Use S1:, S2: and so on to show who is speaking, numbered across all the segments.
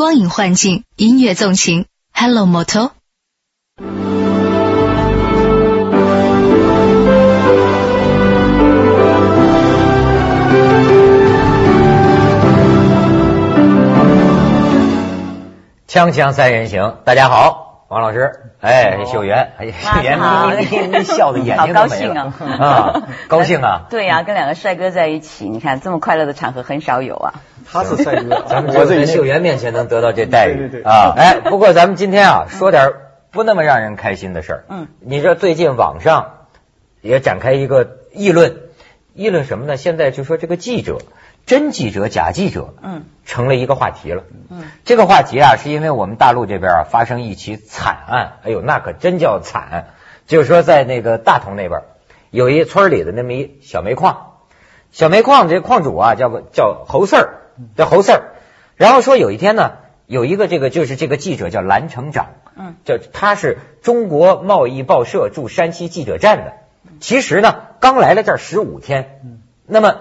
S1: 光影幻境，音乐纵情，Hello Moto。
S2: 锵锵三人行，大家好，王老师，哎，秀媛，哎，秀媛，你你你笑的眼睛都没了啊，高兴啊！
S3: 对呀，跟两个帅哥在一起，你看这么快乐的场合很少有啊。
S4: 他是帅哥，
S2: 咱们我在秀媛面前能得到这待遇啊！哎，不过咱们今天啊，说点不那么让人开心的事儿。嗯，你说最近网上也展开一个议论，议论什么呢？现在就说这个记者。真记者假记者，嗯，成了一个话题了。嗯，这个话题啊，是因为我们大陆这边啊发生一起惨案，哎呦，那可真叫惨。就是说，在那个大同那边，有一村里的那么一小煤矿，小煤矿这矿主啊，叫个叫侯四儿，叫侯四儿。然后说有一天呢，有一个这个就是这个记者叫蓝成长，嗯，叫他是中国贸易报社驻山西记者站的，其实呢刚来了这儿十五天，嗯，那么。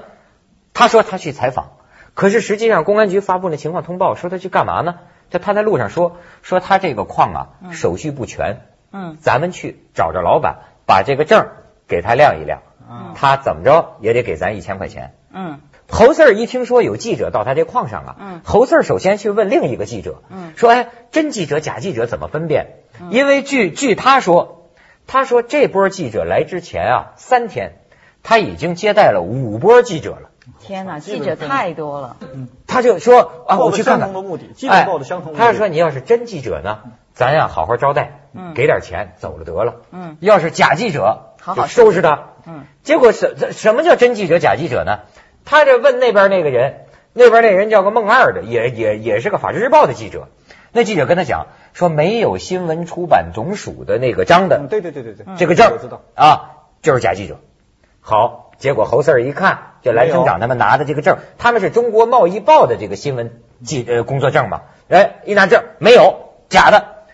S2: 他说他去采访，可是实际上公安局发布那情况通报说他去干嘛呢？就他在路上说说他这个矿啊手续不全，嗯，咱们去找着老板把这个证给他亮一亮，嗯，他怎么着也得给咱一千块钱，嗯。侯四儿一听说有记者到他这矿上啊，嗯，侯四儿首先去问另一个记者，嗯，说哎真记者假记者怎么分辨？因为据据他说，他说这波记者来之前啊三天他已经接待了五波记者了。
S3: 天哪，记者太多了。
S2: 他就说啊，我去看看。
S4: 相同的目的，记者报的相同。
S2: 他说你要是真记者呢，咱呀好好招待，给点钱走了得了。嗯，要是假记者，好好收拾他。嗯，结果什什么叫真记者假记者呢？他这问那边那个人，那边那人叫个孟二的，也也也是个法制日报的记者。那记者跟他讲说，没有新闻出版总署的那个章的。
S4: 对对对对对，
S2: 这个证我知道啊，就是假记者。好，结果侯四儿一看。就蓝省长他们拿的这个证，他们是中国贸易报的这个新闻记呃工作证嘛？哎，一拿证没有假的，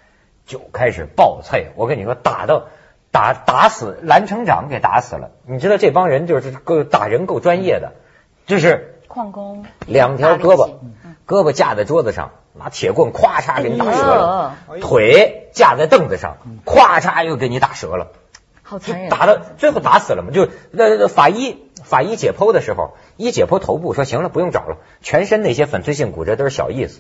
S2: 就开始暴脆。我跟你说，打到打打死蓝城长给打死了。你知道这帮人就是够打人够专业的，就是
S3: 矿工，
S2: 两条胳膊，胳膊架在桌子上，拿铁棍咵嚓给你打折了；腿架在凳子上，咵嚓又给你打折了。
S3: 好残忍！
S2: 打到最后打死了嘛？就那法医。法医解剖的时候，一解剖头部，说行了，不用找了，全身那些粉碎性骨折都是小意思，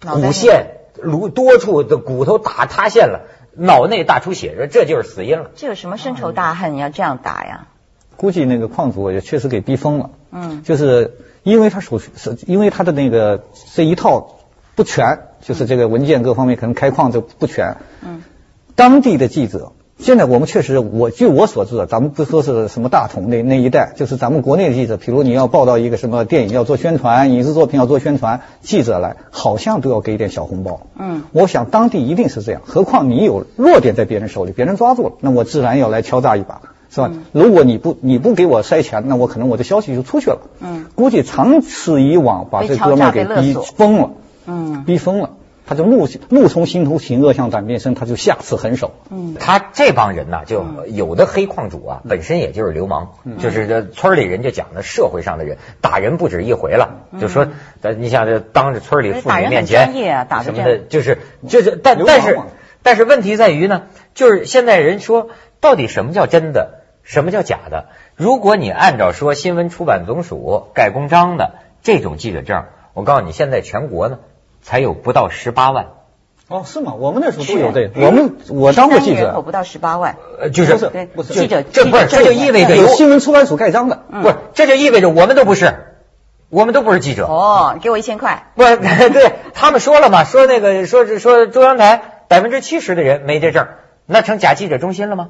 S2: 骨线、颅多处的骨头打塌陷了，脑内大出血，说这就是死因了。
S3: 这有什么深仇大恨？你要这样打呀？
S4: 估计那个矿主也确实给逼疯了。嗯，就是因为他手续是，因为他的那个这一套不全，就是这个文件各方面可能开矿就不全。嗯，当地的记者。现在我们确实，我据我所知，咱们不说是什么大同那那一带，就是咱们国内的记者，比如你要报道一个什么电影要做宣传，影视作品要做宣传，记者来好像都要给一点小红包。嗯，我想当地一定是这样，何况你有弱点在别人手里，别人抓住了，那我自然要来敲诈一把，是吧？如果你不你不给我塞钱，那我可能我的消息就出去了。嗯，估计长此以往，把这哥们给逼疯了。嗯，逼疯了。他就怒怒从心头起，恶向胆边生，他就下此狠手。
S2: 嗯，他这帮人呢，就有的黑矿主啊，本身也就是流氓，就是这村里人就讲的社会上的人打人不止一回了，就说咱你想这当着村里妇女面前什么的，就是就是但但是但是问题在于呢，就是现在人说到底什么叫真的，什么叫假的？如果你按照说新闻出版总署盖公章的这种记者证，我告诉你，现在全国呢。才有不到十八万，
S4: 哦，是吗？我们那时候都有的。我们我当过记者，
S3: 人口不到十八万，
S2: 呃，就是
S3: 不是记者，
S2: 这不是这就意味着有
S4: 新闻出版署盖章的，
S2: 不是这就意味着我们都不是，我们都不是记者。
S3: 哦，给我一千块。
S2: 不，对他们说了嘛，说那个说是说中央台百分之七十的人没这证，那成假记者中心了吗？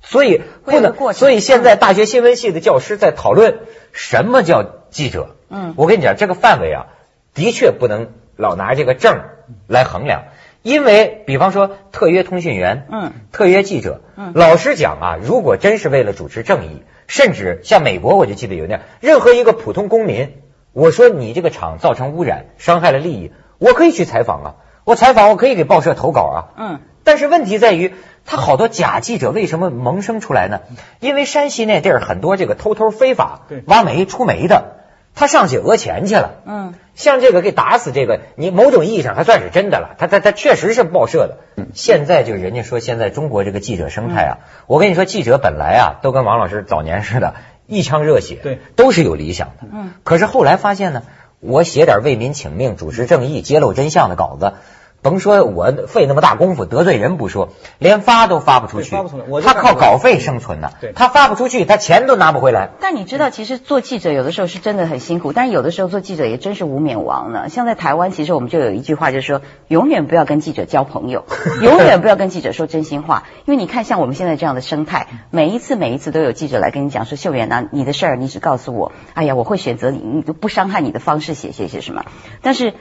S2: 所以不能，所以现在大学新闻系的教师在讨论什么叫记者。嗯，我跟你讲，这个范围啊，的确不能。老拿这个证来衡量，因为比方说特约通讯员，嗯，特约记者，嗯，老实讲啊，如果真是为了主持正义，甚至像美国，我就记得有那样，任何一个普通公民，我说你这个厂造成污染，伤害了利益，我可以去采访啊，我采访我可以给报社投稿啊，嗯，但是问题在于，他好多假记者为什么萌生出来呢？因为山西那地儿很多这个偷偷非法挖煤出煤的。他上去讹钱去了。嗯，像这个给打死这个，你某种意义上还算是真的了。他他他确实是报社的。现在就人家说现在中国这个记者生态啊，我跟你说，记者本来啊都跟王老师早年似的，一腔热血，
S4: 对，
S2: 都是有理想的。嗯，可是后来发现呢，我写点为民请命、主持正义、揭露真相的稿子。甭说我费那么大功夫得罪人不说，连发都发不出去，
S4: 发不出来。
S2: 他靠稿费生存呢，他发不出去，他钱都拿不回来。
S3: 但你知道，其实做记者有的时候是真的很辛苦，但是有的时候做记者也真是无冕王呢。像在台湾，其实我们就有一句话，就是说永远不要跟记者交朋友，永远不要跟记者说真心话。因为你看，像我们现在这样的生态，每一次每一次都有记者来跟你讲说，秀媛啊，你的事儿你只告诉我，哎呀，我会选择你不伤害你的方式写写写什么，但是。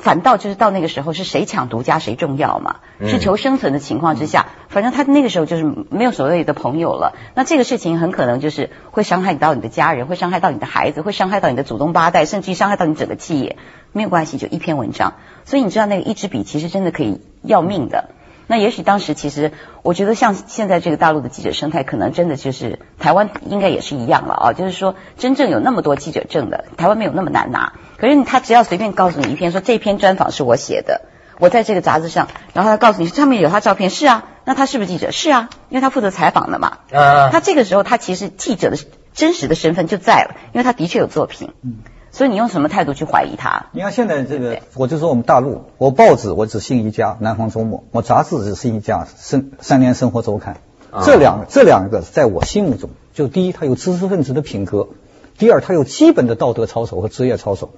S3: 反倒就是到那个时候是谁抢独家谁重要嘛？是求生存的情况之下，反正他那个时候就是没有所谓的朋友了。那这个事情很可能就是会伤害到你的家人，会伤害到你的孩子，会伤害到你的祖宗八代，甚至于伤害到你整个企业。没有关系，就一篇文章。所以你知道那个一支笔其实真的可以要命的。那也许当时其实，我觉得像现在这个大陆的记者生态，可能真的就是台湾应该也是一样了啊。就是说，真正有那么多记者证的，台湾没有那么难拿。可是他只要随便告诉你一篇，说这篇专访是我写的，我在这个杂志上，然后他告诉你上面有他照片，是啊，那他是不是记者？是啊，因为他负责采访的嘛。啊。他这个时候他其实记者的真实的身份就在了，因为他的确有作品。嗯。所以你用什么态度去怀疑他？
S4: 你看现在这个，我就说我们大陆，我报纸我只信一家《南方周末》，我杂志只信一家《生三联生活周刊》。这两这两个在我心目中，就第一，它有知识分子的品格；第二，它有基本的道德操守和职业操守。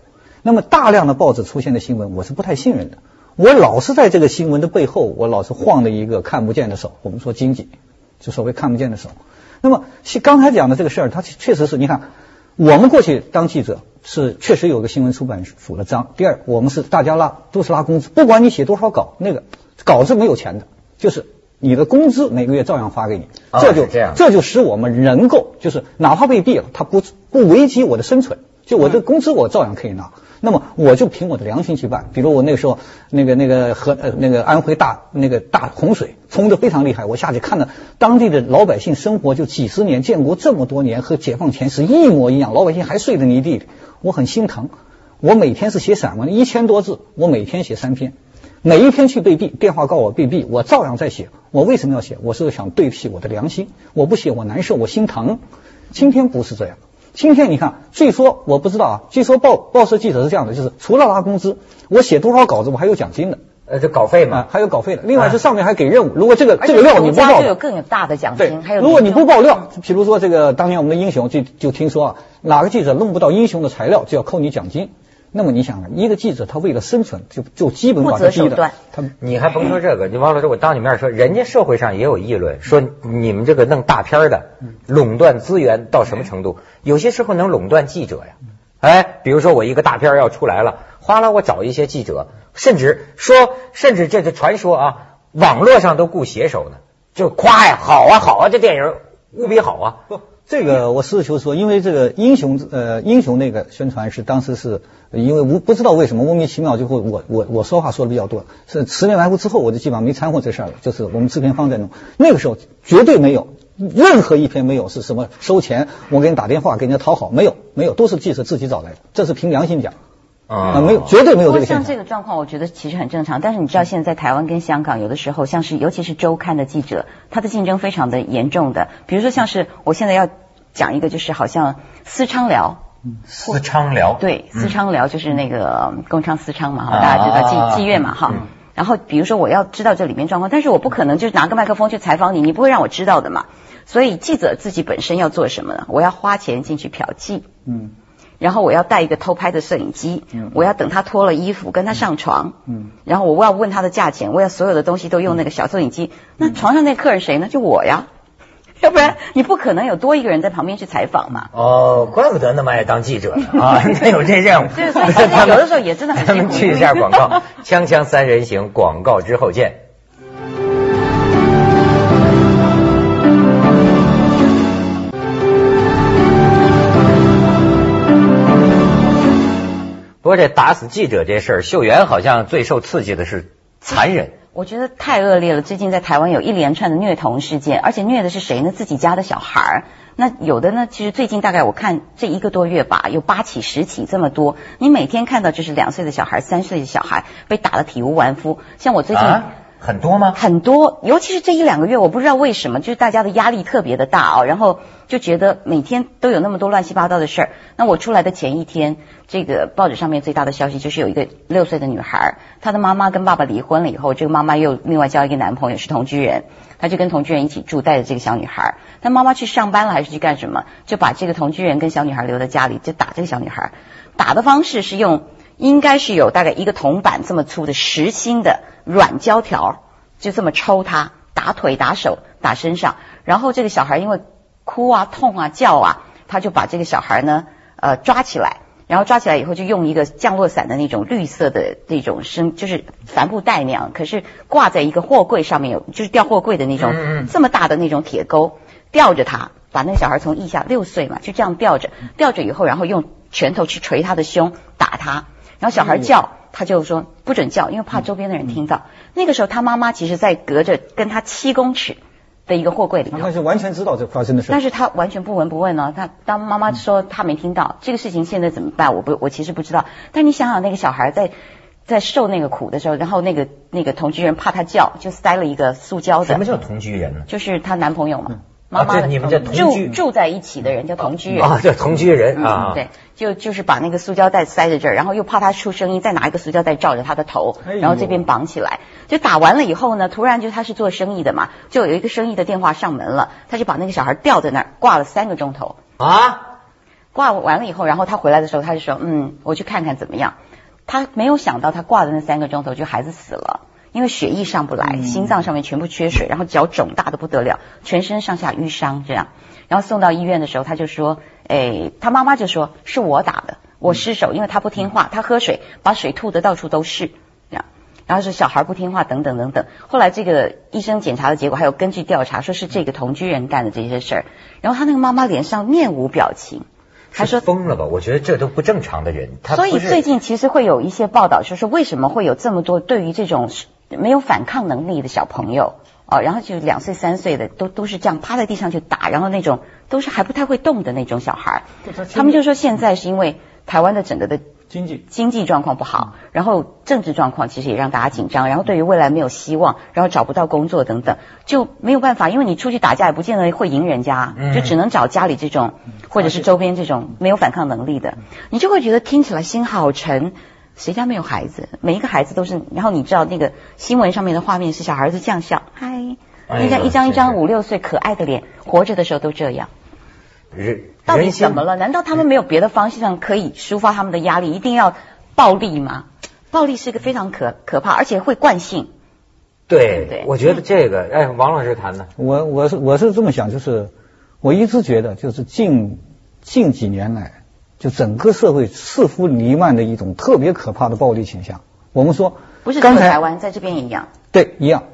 S4: 那么大量的报纸出现的新闻，我是不太信任的。我老是在这个新闻的背后，我老是晃着一个看不见的手。我们说经济，就所谓看不见的手。那么刚才讲的这个事儿，它确实是你看，我们过去当记者。是确实有个新闻出版署的章。第二，我们是大家拉都是拉工资，不管你写多少稿，那个稿子没有钱的，就是你的工资每个月照样发给你。这就
S2: 这样，
S4: 这就使我们能够，就是哪怕被毙了，他不不危及我的生存，就我的工资我照样可以拿。那么我就凭我的良心去办，比如我那个时候那个那个河呃那个安徽大那个大洪水冲的非常厉害，我下去看了当地的老百姓生活就几十年，建国这么多年和解放前是一模一样，老百姓还睡在泥地里，我很心疼。我每天是写散文，一千多字，我每天写三篇，每一天去被毙，电话告我被毙，我照样在写。我为什么要写？我是想对不起我的良心，我不写我难受，我心疼。今天不是这样。今天你看，据说我不知道啊，据说报报社记者是这样的，就是除了拿工资，我写多少稿子我还有奖金的，
S2: 呃，这稿费嘛，
S4: 还有稿费的。另外，这上面还给任务，如果这个这个料你不报，
S3: 就有更有大的奖金。还有，
S4: 如果你不爆料，比如说这个当年我们的英雄就就听说啊，哪个记者弄不到英雄的材料，就要扣你奖金。那么你想啊，一个记者他为了生存，就就基本把他逼的。
S2: 他你还甭说这个，你王老师，我当你面说，人家社会上也有议论，说你们这个弄大片的垄断资源到什么程度？有些时候能垄断记者呀。哎，比如说我一个大片要出来了，哗啦，我找一些记者，甚至说，甚至这个传说啊，网络上都雇写手呢，就夸呀，好啊，好啊，这电影无比好啊。
S4: 这个我实事求是说，因为这个英雄呃英雄那个宣传是当时是。因为无不知道为什么莫名其妙就会我我我说话说的比较多，是十年埋伏之后我就基本上没掺和这事儿了，就是我们制片方在弄，那个时候绝对没有任何一篇没有是什么收钱，我给你打电话给人家讨好，没有没有，都是记者自己找来的，这是凭良心讲啊，没有绝对没有这个
S3: 像这个状况，我觉得其实很正常，但是你知道现在在台湾跟香港有的时候像是尤其是周刊的记者，他的竞争非常的严重的，比如说像是我现在要讲一个就是好像私娼寮。
S2: 私娼寮。
S3: 对，私娼寮就是那个工娼私娼嘛，哈，大家知道妓妓院嘛，哈。然后比如说我要知道这里面状况，但是我不可能就是拿个麦克风去采访你，你不会让我知道的嘛。所以记者自己本身要做什么呢？我要花钱进去嫖妓，嗯，然后我要带一个偷拍的摄影机，嗯，我要等他脱了衣服跟他上床，嗯，然后我要问他的价钱，我要所有的东西都用那个小摄影机。那床上那客人谁呢？就我呀。要不然你不可能有多一个人在旁边去采访嘛。
S2: 哦，怪不得那么爱当记者啊，他有这任务。
S3: 有的时候也真的很辛
S2: 苦。去一下广告，锵锵三人行，广告之后见。不过这打死记者这事儿，秀媛好像最受刺激的是残忍。
S3: 我觉得太恶劣了。最近在台湾有一连串的虐童事件，而且虐的是谁呢？自己家的小孩儿。那有的呢，其实最近大概我看这一个多月吧，有八起、十起这么多。你每天看到就是两岁的小孩、三岁的小孩被打得体无完肤。像我最近
S2: 很多吗？
S3: 很多，尤其是这一两个月，我不知道为什么，就是大家的压力特别的大啊，然后就觉得每天都有那么多乱七八糟的事儿。那我出来的前一天，这个报纸上面最大的消息就是有一个六岁的女孩，她的妈妈跟爸爸离婚了以后，这个妈妈又另外交一个男朋友是同居人。她就跟同居人一起住，带着这个小女孩。她妈妈去上班了还是去干什么？就把这个同居人跟小女孩留在家里，就打这个小女孩。打的方式是用，应该是有大概一个铜板这么粗的实心的软胶条，就这么抽他，打腿、打手、打身上。然后这个小孩因为哭啊、痛啊、叫啊，他就把这个小孩呢，呃，抓起来。然后抓起来以后，就用一个降落伞的那种绿色的那种绳，就是帆布袋那样，可是挂在一个货柜上面，有就是吊货柜的那种这么大的那种铁钩，吊着他，把那个小孩从腋下六岁嘛，就这样吊着，吊着以后，然后用拳头去捶他的胸，打他，然后小孩叫，他就说不准叫，因为怕周边的人听到。那个时候他妈妈其实在隔着跟他七公尺。的一个货柜里，
S4: 他是完全知道这发生的事，
S3: 但是他完全不闻不问呢。他当妈妈说他没听到这个事情，现在怎么办？我不，我其实不知道。但你想想，那个小孩在在受那个苦的时候，然后那个那个同居人怕他叫，就塞了一个塑胶的。
S2: 什么叫同居人呢？
S3: 就是她男朋友嘛。
S2: 妈妈，你们叫同
S3: 居住在一起的人叫同居人
S2: 啊，叫同居人啊。
S3: 对，就就是把那个塑胶袋塞在这儿，然后又怕他出声音，再拿一个塑胶袋罩着他的头，然后这边绑起来。就打完了以后呢，突然就他是做生意的嘛，就有一个生意的电话上门了，他就把那个小孩吊在那儿挂了三个钟头啊。挂完了以后，然后他回来的时候，他就说：“嗯，我去看看怎么样。”他没有想到，他挂的那三个钟头就孩子死了。因为血液上不来，心脏上面全部缺水，然后脚肿大的不得了，全身上下淤伤这样。然后送到医院的时候，他就说：“哎，他妈妈就说是我打的，我失手，因为他不听话，他喝水把水吐的到处都是这样。然后是小孩不听话等等等等。后来这个医生检查的结果，还有根据调查，说是这个同居人干的这些事儿。然后他那个妈妈脸上面无表情，
S2: 他说疯了吧？我觉得这都不正常的人。
S3: 所以最近其实会有一些报道，就是为什么会有这么多对于这种。没有反抗能力的小朋友哦，然后就两岁三岁的都都是这样趴在地上去打，然后那种都是还不太会动的那种小孩，他们就说现在是因为台湾的整个的
S4: 经济。
S3: 经济状况不好，然后政治状况其实也让大家紧张，然后对于未来没有希望，然后找不到工作等等，就没有办法，因为你出去打架也不见得会赢人家，就只能找家里这种或者是周边这种没有反抗能力的，你就会觉得听起来心好沉。谁家没有孩子？每一个孩子都是。然后你知道那个新闻上面的画面是小孩子这样笑，嗨，人家一张一张五六岁可爱的脸，活着的时候都这样。人到底怎么了？难道他们没有别的方向可以抒发他们的压力？一定要暴力吗？暴力是一个非常可可怕，而且会惯性。
S2: 对对，我觉得这个，哎，王老师谈的，
S4: 我我是我是这么想，就是我一直觉得，就是近近几年来。就整个社会似乎弥漫的一种特别可怕的暴力倾向。我们说，
S3: 不是刚才台湾在这边也一样。
S4: 对，一样。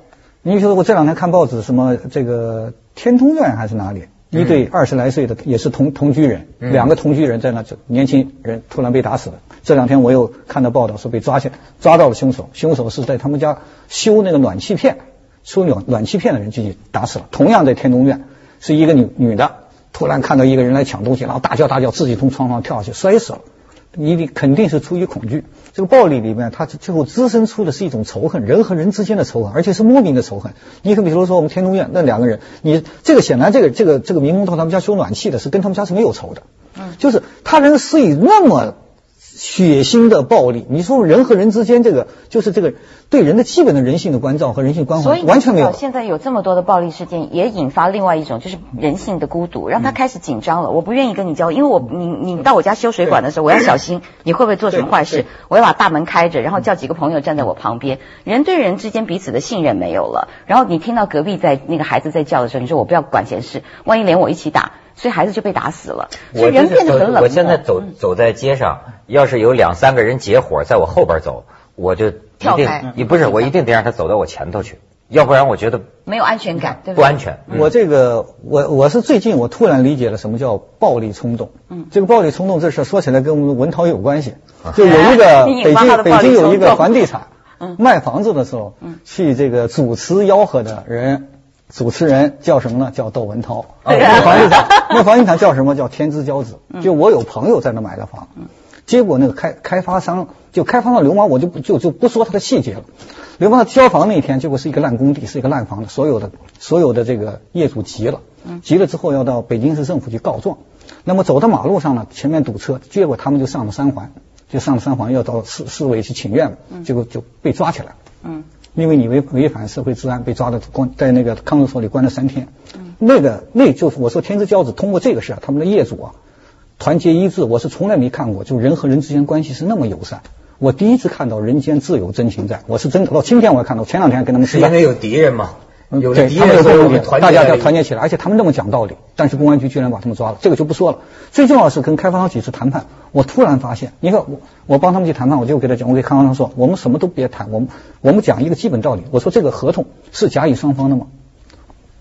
S4: 你比如说，我这两天看报纸，什么这个天通苑还是哪里，一对二十来岁的也是同同居人，两个同居人在那，年轻人突然被打死了。这两天我又看到报道说被抓起来，抓到了凶手，凶手是在他们家修那个暖气片，修暖暖气片的人进去打死了。同样在天通苑，是一个女女的。突然看到一个人来抢东西，然后大叫大叫，自己从床上跳下去摔死了。你你肯定是出于恐惧。这个暴力里面，它最后滋生出的是一种仇恨，人和人之间的仇恨，而且是莫名的仇恨。你可比如说我们天通苑那两个人，你这个显然这个这个这个民工到他们家修暖气的是跟他们家是没有仇的。嗯，就是他人施以那么。血腥的暴力，你说人和人之间这个就是这个对人的基本的人性的关照和人性关怀完全没有。
S3: 现在有这么多的暴力事件，也引发另外一种就是人性的孤独，让他开始紧张了。我不愿意跟你交，因为我你你到我家修水管的时候，我要小心你会不会做什么坏事，我要把大门开着，然后叫几个朋友站在我旁边。人对人之间彼此的信任没有了，然后你听到隔壁在那个孩子在叫的时候，你说我不要管闲事，万一连我一起打。所以孩子就被打死了。所以人变得很冷。
S2: 我现在走走在街上，要是有两三个人结伙在我后边走，我就
S3: 跳开。
S2: 你不是，我一定得让他走到我前头去，要不然我觉得
S3: 没有安全感，对
S2: 不安全。
S4: 我这个，我我是最近我突然理解了什么叫暴力冲动。嗯。这个暴力冲动这事说起来跟我们文涛有关系。就有一个 北京北京有一个房地产卖房子的时候，去这个主持吆喝的人。主持人叫什么呢？叫窦文涛。那房地产，那房地产叫什么？叫天之骄子。就我有朋友在那买的房，结果那个开开发商就开发商流氓，我就不就就不说他的细节了。流氓交房那天，结果是一个烂工地，是一个烂房子，所有的所有的这个业主急了，急了之后要到北京市政府去告状。那么走到马路上呢，前面堵车，结果他们就上了三环，就上了三环要到市市委去请愿了，结果就被抓起来。嗯。因为你违违反社会治安被抓的关在那个看守所里关了三天，那个那就是我说天之骄子通过这个事，他们的业主啊团结一致，我是从来没看过，就人和人之间关系是那么友善，我第一次看到人间自有真情在，我是真的到今天我还看到，前两天跟他们
S2: 是因为有敌人嘛。
S4: 有对，他们有共同点，大家要团结起来，而且他们那么讲道理，但是公安局居然把他们抓了，这个就不说了。最重要的是跟开发商几次谈判，我突然发现，你看我我帮他们去谈判，我就给他讲，我给开发商说，我们什么都别谈，我们我们讲一个基本道理，我说这个合同是甲乙双方的吗？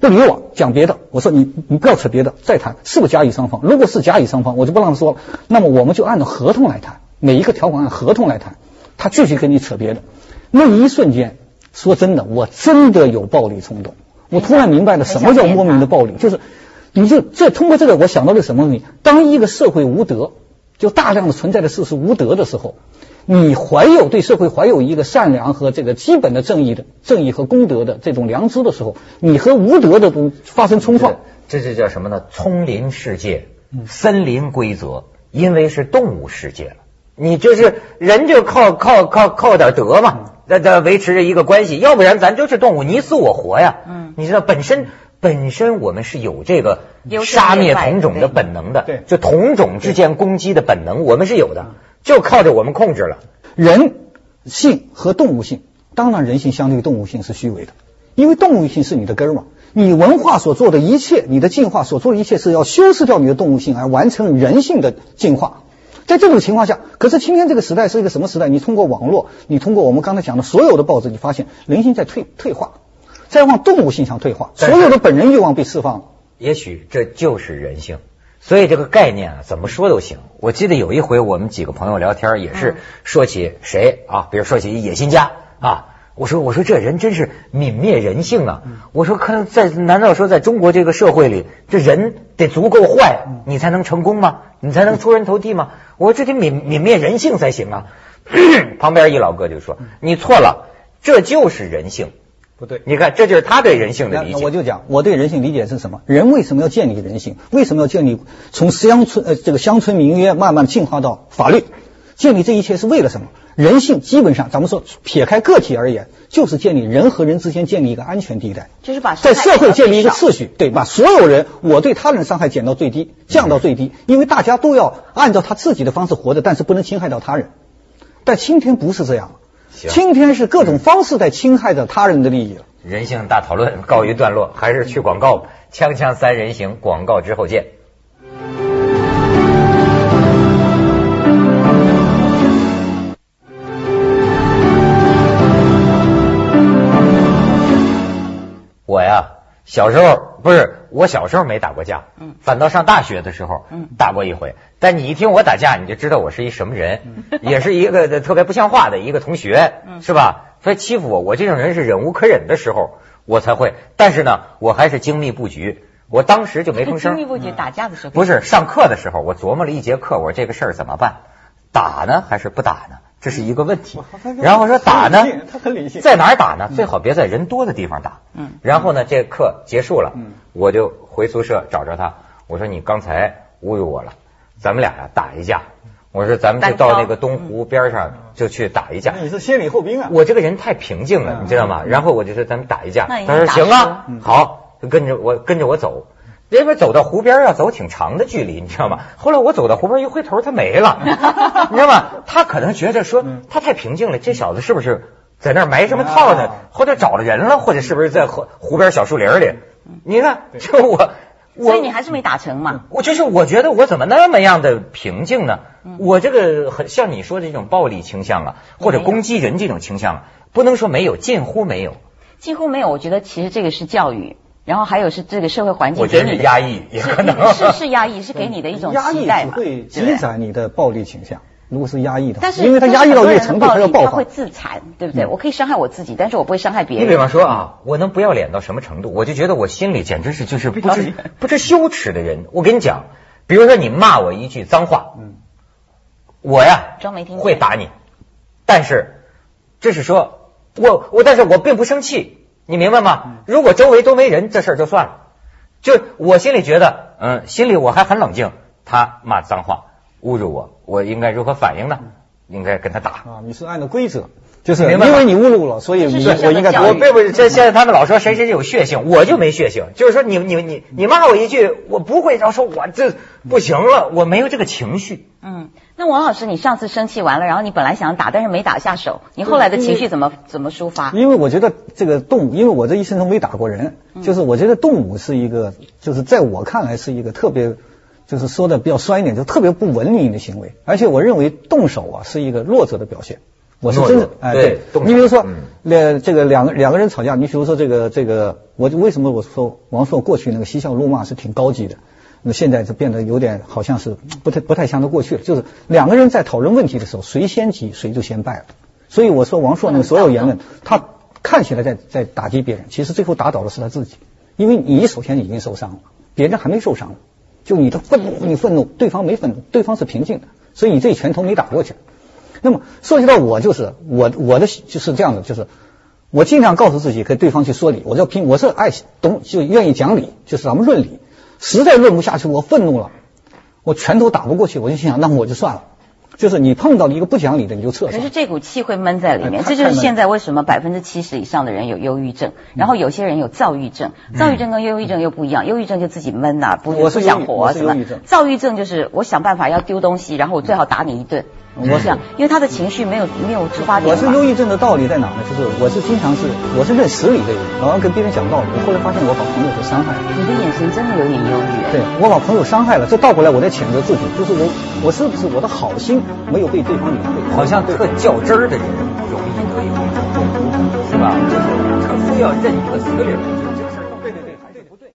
S4: 不理我，讲别的，我说你你不要扯别的，再谈是不是甲乙双方？如果是甲乙双方，我就不让他说了，那么我们就按照合同来谈，每一个条款按合同来谈，他继续跟你扯别的，那一瞬间。说真的，我真的有暴力冲动。我突然明白了什么叫莫名的暴力，就是你就这通过这个，我想到了什么问题？当一个社会无德，就大量的存在的事是无德的时候，你怀有对社会怀有一个善良和这个基本的正义的正义和公德的这种良知的时候，你和无德的东发生冲撞，
S2: 这就叫什么呢？丛林世界，森林规则，因为是动物世界了，你就是人就靠靠靠靠点德嘛。在在维持着一个关系，要不然咱就是动物，你死我活呀。嗯，你知道本身本身我们是有这个杀灭同种的本能的，
S4: 对，
S2: 就同种之间攻击的本能，我们是有的，就靠着我们控制了。
S4: 人性和动物性，当然人性相对于动物性是虚伪的，因为动物性是你的根儿嘛。你文化所做的一切，你的进化所做的一切，是要修饰掉你的动物性，而完成人性的进化。在这种情况下，可是今天这个时代是一个什么时代？你通过网络，你通过我们刚才讲的所有的报纸，你发现人性在退退化，在往动物性上退化，所有的本人欲望被释放了。
S2: 也许这就是人性，所以这个概念啊，怎么说都行。我记得有一回我们几个朋友聊天，也是说起谁啊，比如说起野心家啊。我说我说这人真是泯灭人性啊！我说可能在难道说在中国这个社会里，这人得足够坏，你才能成功吗？你才能出人头地吗？我说这得泯泯灭人性才行啊！旁边一老哥就说你错了，这就是人性。
S4: 不对，
S2: 你看这就是他对人性的理解。
S4: 我就讲我对人性理解是什么？人为什么要建立人性？为什么要建立从乡村呃这个乡村民约慢慢进化到法律？建立这一切是为了什么？人性基本上，咱们说撇开个体而言，就是建立人和人之间建立一个安全地带，
S3: 就是把
S4: 在社会建立一个秩序，对，把所有人我对他人伤害减到最低，降到最低，因为大家都要按照他自己的方式活着，但是不能侵害到他人。但今天不是这样，今天是各种方式在侵害着他人的利益了。
S2: 人性大讨论告一段落，还是去广告吧，锵锵三人行，广告之后见。我呀，小时候不是我小时候没打过架，嗯，反倒上大学的时候，嗯，打过一回。但你一听我打架，你就知道我是一什么人，也是一个特别不像话的一个同学，是吧？所以欺负我，我这种人是忍无可忍的时候，我才会。但是呢，我还是精密布局。我当时就没吭声。
S3: 精密布局打架的时候，
S2: 不是上课的时候，我琢磨了一节课，我说这个事儿怎么办？打呢还是不打呢？这是一个问题，然后说打呢，在哪儿打呢？最好别在人多的地方打。嗯，然后呢，这课结束了，我就回宿舍找着他，我说你刚才侮辱我了，咱们俩呀打一架。我说咱们就到那个东湖边上就去打一架。
S4: 你是先礼后兵啊？
S2: 我这个人太平静了，你知道吗？然后我就说咱们打一架，他说行啊，好，就跟着我跟着我走。因为走到湖边要走挺长的距离，你知道吗？后来我走到湖边一回头，他没了，你知道吗？他可能觉得说他太平静了，这小子是不是在那儿埋什么套呢？或者找了人了，或者是不是在湖湖边小树林里？你看，就我，
S3: 所以你还是没打成嘛？
S2: 我就是我觉得我怎么那么样的平静呢？我这个很像你说的这种暴力倾向啊，或者攻击人这种倾向，不能说没有，近乎没有，
S3: 几乎没有。我觉得其实这个是教育。然后还有是这个社会环境，
S2: 我觉得压抑也可能
S3: 是是压抑，是给你的一种期待
S4: 压抑会积攒你的暴力倾向。如果是压抑的，
S3: 但是
S4: 因为他压抑到一个程度，
S3: 他
S4: 要爆发，
S3: 会自残，对不对？我可以伤害我自己，但是我不会伤害别人。
S2: 你比方说啊，我能不要脸到什么程度？我就觉得我心里简直是就是不知不知羞耻的人。我跟你讲，比如说你骂我一句脏话，嗯，我呀
S3: 装没听
S2: 会打你，但是这是说我我，但是我并不生气，你明白吗？如果周围都没人，这事儿就算了。就我心里觉得，嗯，心里我还很冷静。他骂脏话。侮辱我，我应该如何反应呢？应该跟他打
S4: 啊！你是按照规则，就是因为你侮辱了，所以我应该
S2: 我并不是这现在他们老说谁谁有血性，我就没血性。就是说你你你你骂我一句，我不会然后说我这不行了，我没有这个情绪。
S3: 嗯，那王老师，你上次生气完了，然后你本来想打，但是没打下手，你后来的情绪怎么怎么抒发？
S4: 因为我觉得这个动物，因为我这一生中没打过人，就是我觉得动物是一个，就是在我看来是一个特别。就是说的比较酸一点，就特别不文明的行为，而且我认为动手啊是一个弱者的表现。我是真的，
S2: 哎，对，
S4: 你比如说，那这个两个两个人吵架，你比如说这个这个，我为什么我说王朔过去那个嬉笑怒骂是挺高级的，那现在就变得有点好像是不太不太像他过去了。就是两个人在讨论问题的时候，谁先急谁就先败了。所以我说王朔那个所有言论，他看起来在在打击别人，其实最后打倒的是他自己，因为你首先已经受伤了，别人还没受伤。就你的愤怒，你愤怒，对方没愤怒，对方是平静的，所以你这一拳头没打过去。那么涉及到我，就是我我的就是这样的，就是我尽量告诉自己跟对方去说理，我要拼，我是爱懂就愿意讲理，就是咱们论理。实在论不下去，我愤怒了，我拳头打不过去，我就心想，那我就算了。就是你碰到了一个不讲理的，你就撤。
S3: 可是这股气会闷在里面，这就是现在为什么百分之七十以上的人有忧郁症，然后有些人有躁郁症。躁郁症跟忧郁症又不一样，忧郁症就自己闷呐，不不想活什么。躁郁症就是我想办法要丢东西，然后我最好打你一顿。我想，因为他的情绪没有没有出发点。
S4: 我是忧郁症的道理在哪呢？就是我是经常是我是认死理的人，然后跟别人讲道理。我后来发现我把朋友给伤害了。
S3: 你的眼神真的有点忧郁。
S4: 对，我把朋友伤害了，这倒过来我在谴责自己，就是我我是不是我的好心没有被对方领会？
S2: 好像特较真儿的人容易得忧郁症，是吧？就是他非要认一个死理。